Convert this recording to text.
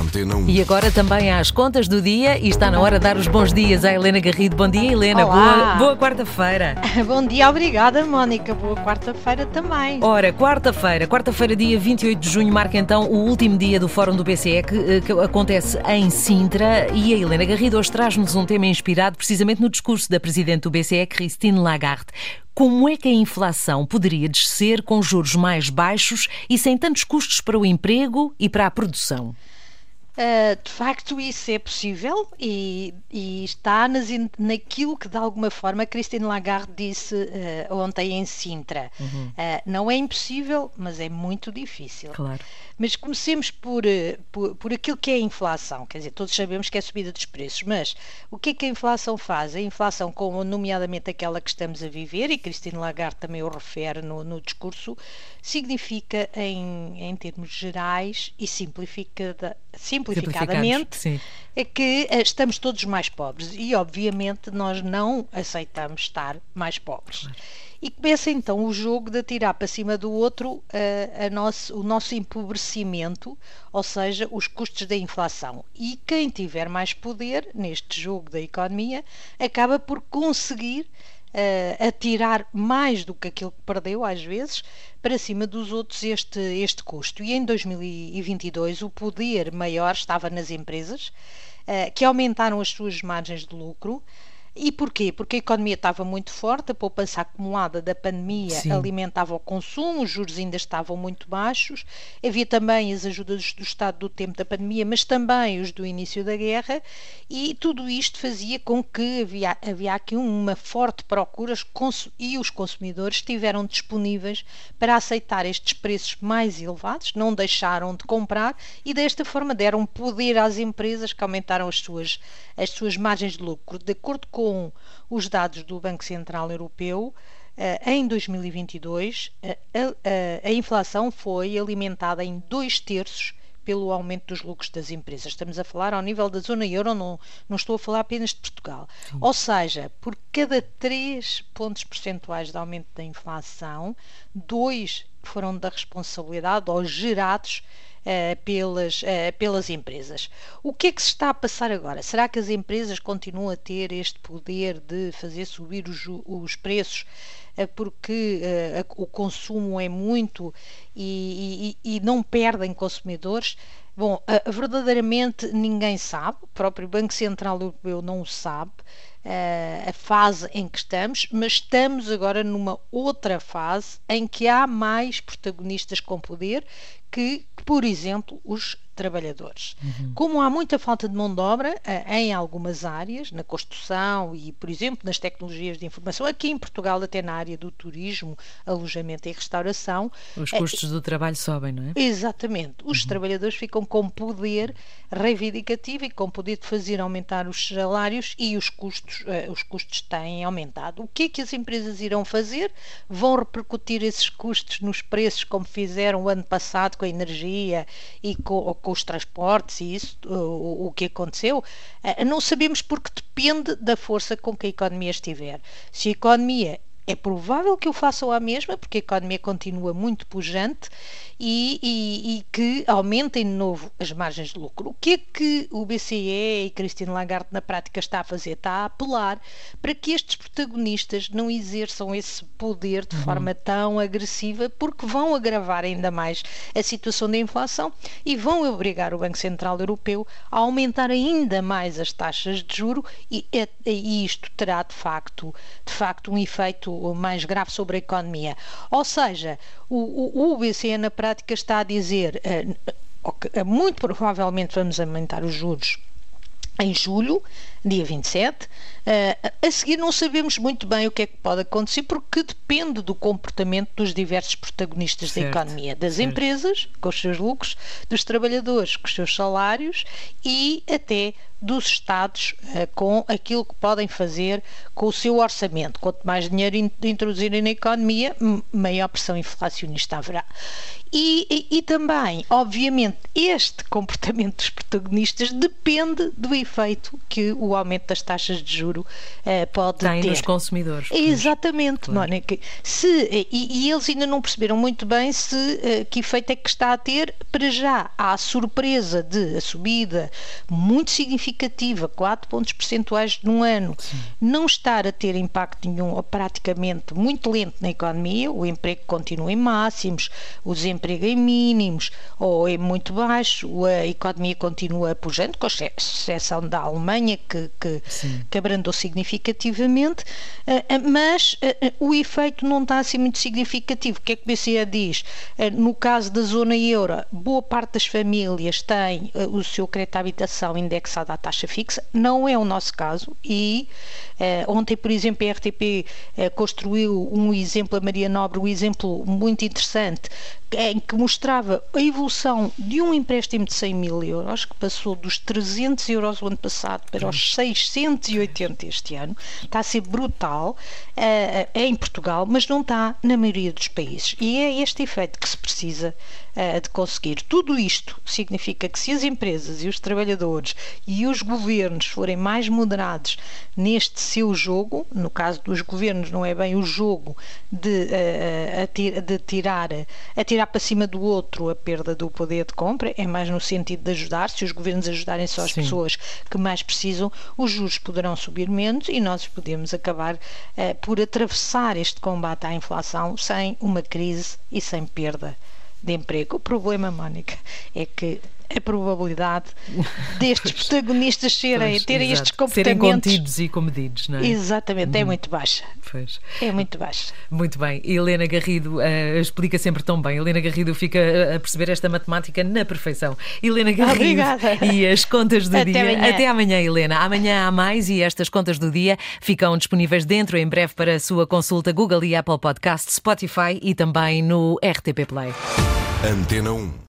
Antena 1. E agora também às contas do dia e está na hora de dar os bons dias à Helena Garrido. Bom dia, Helena. Olá. Boa, boa quarta-feira. Bom dia, obrigada, Mónica. Boa quarta-feira também. Ora, quarta-feira, quarta-feira, dia 28 de junho, marca então o último dia do Fórum do BCE que, eh, que acontece em Sintra e a Helena Garrido hoje traz-nos um tema inspirado precisamente no discurso da Presidente do BCE, Christine Lagarde. Como é que a inflação poderia descer com juros mais baixos e sem tantos custos para o emprego e para a produção? Uh, de facto, isso é possível e, e está nas, naquilo que, de alguma forma, Christine Lagarde disse uh, ontem em Sintra. Uh, não é impossível, mas é muito difícil. Claro. Mas comecemos por, por, por aquilo que é a inflação. Quer dizer, todos sabemos que é a subida dos preços, mas o que é que a inflação faz? A inflação, como nomeadamente aquela que estamos a viver, e Christine Lagarde também o refere no, no discurso, significa, em, em termos gerais e simplificada, simplificadamente, Sim. é que eh, estamos todos mais pobres e, obviamente, nós não aceitamos estar mais pobres. E começa então o jogo de atirar para cima do outro eh, a nosso- o nosso empobrecimento, ou seja, os custos da inflação. E quem tiver mais poder neste jogo da economia acaba por conseguir eh, atirar mais do que aquilo que perdeu, às vezes, para cima dos outros este, este custo. E em 2022 o poder maior estava nas empresas, eh, que aumentaram as suas margens de lucro. E porquê? Porque a economia estava muito forte, a poupança acumulada da pandemia Sim. alimentava o consumo, os juros ainda estavam muito baixos, havia também as ajudas do Estado do tempo da pandemia, mas também os do início da guerra, e tudo isto fazia com que havia, havia aqui uma forte procura e os consumidores estiveram disponíveis para aceitar estes preços mais elevados, não deixaram de comprar e desta forma deram poder às empresas que aumentaram as suas, as suas margens de lucro. De acordo com os dados do Banco Central Europeu, eh, em 2022 eh, a, a- a inflação foi alimentada em dois terços pelo aumento dos lucros das empresas. Estamos a falar ao nível da zona euro, não, não estou a falar apenas de Portugal. Ou seja, por cada 3 pontos percentuais de aumento da inflação, dois foram da responsabilidade ou gerados pelas, eh, pelas empresas. O que é que se está a passar agora? Será que as empresas continuam a ter este poder de fazer subir os, os preços eh, porque eh, o consumo é muito e, e- e não perdem consumidores? Bom, eh, verdadeiramente ninguém sabe, o próprio Banco Central Europeu não sabe, eh, a fase em que estamos, mas estamos agora numa outra fase em que há mais protagonistas com poder que, por exemplo, os trabalhadores. Como há muita falta de mão de obra eh, em algumas áreas, na construção e, por exemplo, nas tecnologias de informação, aqui em Portugal, até na área do turismo, alojamento e restauração, Os eh, custos do trabalho sobem, não é? Exatamente. Os trabalhadores ficam com poder reivindicativo e com poder de fazer aumentar os salários e os custos, eh, os custos têm aumentado. O que é que as empresas irão fazer? Vão repercutir esses custos nos preços como fizeram o ano passado com a energia e com, com os transportes e isso, o, o que aconteceu? Eh, Não sabemos porque depende da força com que a economia estiver. Se a economia é provável que o façam à mesma, porque a economia continua muito pujante e, e- e que aumentem de novo as margens de lucro. O que é que o BCE e Christine Lagarde na prática está a fazer? Está a apelar para que estes protagonistas não exerçam esse poder de forma tão agressiva, porque vão agravar ainda mais a situação da inflação e vão obrigar o Banco Central Europeu a aumentar ainda mais as taxas de juro e, e isto terá de facto, de facto um efeito mais grave sobre a economia. Ou seja, o, o, o na prática está a dizer eh, ok, eh, muito provavelmente vamos aumentar os juros em julho, dia 27. Eh, a seguir, não sabemos muito bem o que é que pode acontecer, porque depende do comportamento dos diversos protagonistas Certo, da economia, das certo. empresas, com os seus lucros, dos trabalhadores, com os seus salários e até dos Estados uh, com aquilo que podem fazer com o seu orçamento. Quanto mais dinheiro introduzirem na economia, maior pressão inflacionista haverá. E, e, e, também, obviamente, este comportamento dos protagonistas depende do efeito que o aumento das taxas de juro uh, pode Tem ter. nos consumidores. Exatamente, claro. Mónica. Se, e, e, eles ainda não perceberam muito bem se uh, que efeito é que está a ter. Para já, há a surpresa de a subida muito significativa, 4 pontos percentuais num ano, Sim. não estar a ter impacto nenhum, ou praticamente muito lento na economia, o emprego continua em máximos, o desemprego em mínimos ou é muito baixo, a economia continua pujante, com exceção da Alemanha, que, que, que abrandou significativamente, eh, eh, mas eh, o efeito não está assim muito significativo. O que é que o BCE diz? No caso da zona euro, boa parte das famílias tem o seu crédito de habitação indexado à taxa fixa, não é o nosso caso e ontem, por exemplo, a RTP construiu um exemplo, a Maria Nobre, um exemplo muito interessante em que mostrava a evolução de um empréstimo de 100 mil euros, que passou dos 300 euros o ano passado para os 680 este ano. Está a ser brutal. É em Portugal, mas não está na maioria dos países. E é este efeito que se precisa uh, de conseguir. Tudo isto significa que se as empresas e os trabalhadores e os governos forem mais moderados neste seu jogo, no caso dos governos não é bem o jogo de, uh, de tirar, tirar para cima do outro a perda do poder de compra, é mais no sentido de ajudar. Se os governos ajudarem só as Sim. pessoas que mais precisam, os juros poderão subir menos e nós podemos acabar uh, por atravessar este combate à inflação sem uma crise e sem perda de emprego. O problema, Mónica, é que a probabilidade destes protagonistas serem, pois, terem exato. estes comportamentos. Serem contidos e comedidos, não é? Exatamente, é uhum. muito baixa. Pois. É muito baixa. Muito bem. Helena Garrido uh, explica sempre tão bem. Helena Garrido fica a perceber esta matemática na perfeição. Helena Garrido Obrigada. e as contas do Até dia. Amanhã. Até amanhã, Helena. Amanhã há mais e estas contas do dia ficam disponíveis dentro em breve para a sua consulta Google e Apple Podcast, Spotify e também no RTP Play. Antena 1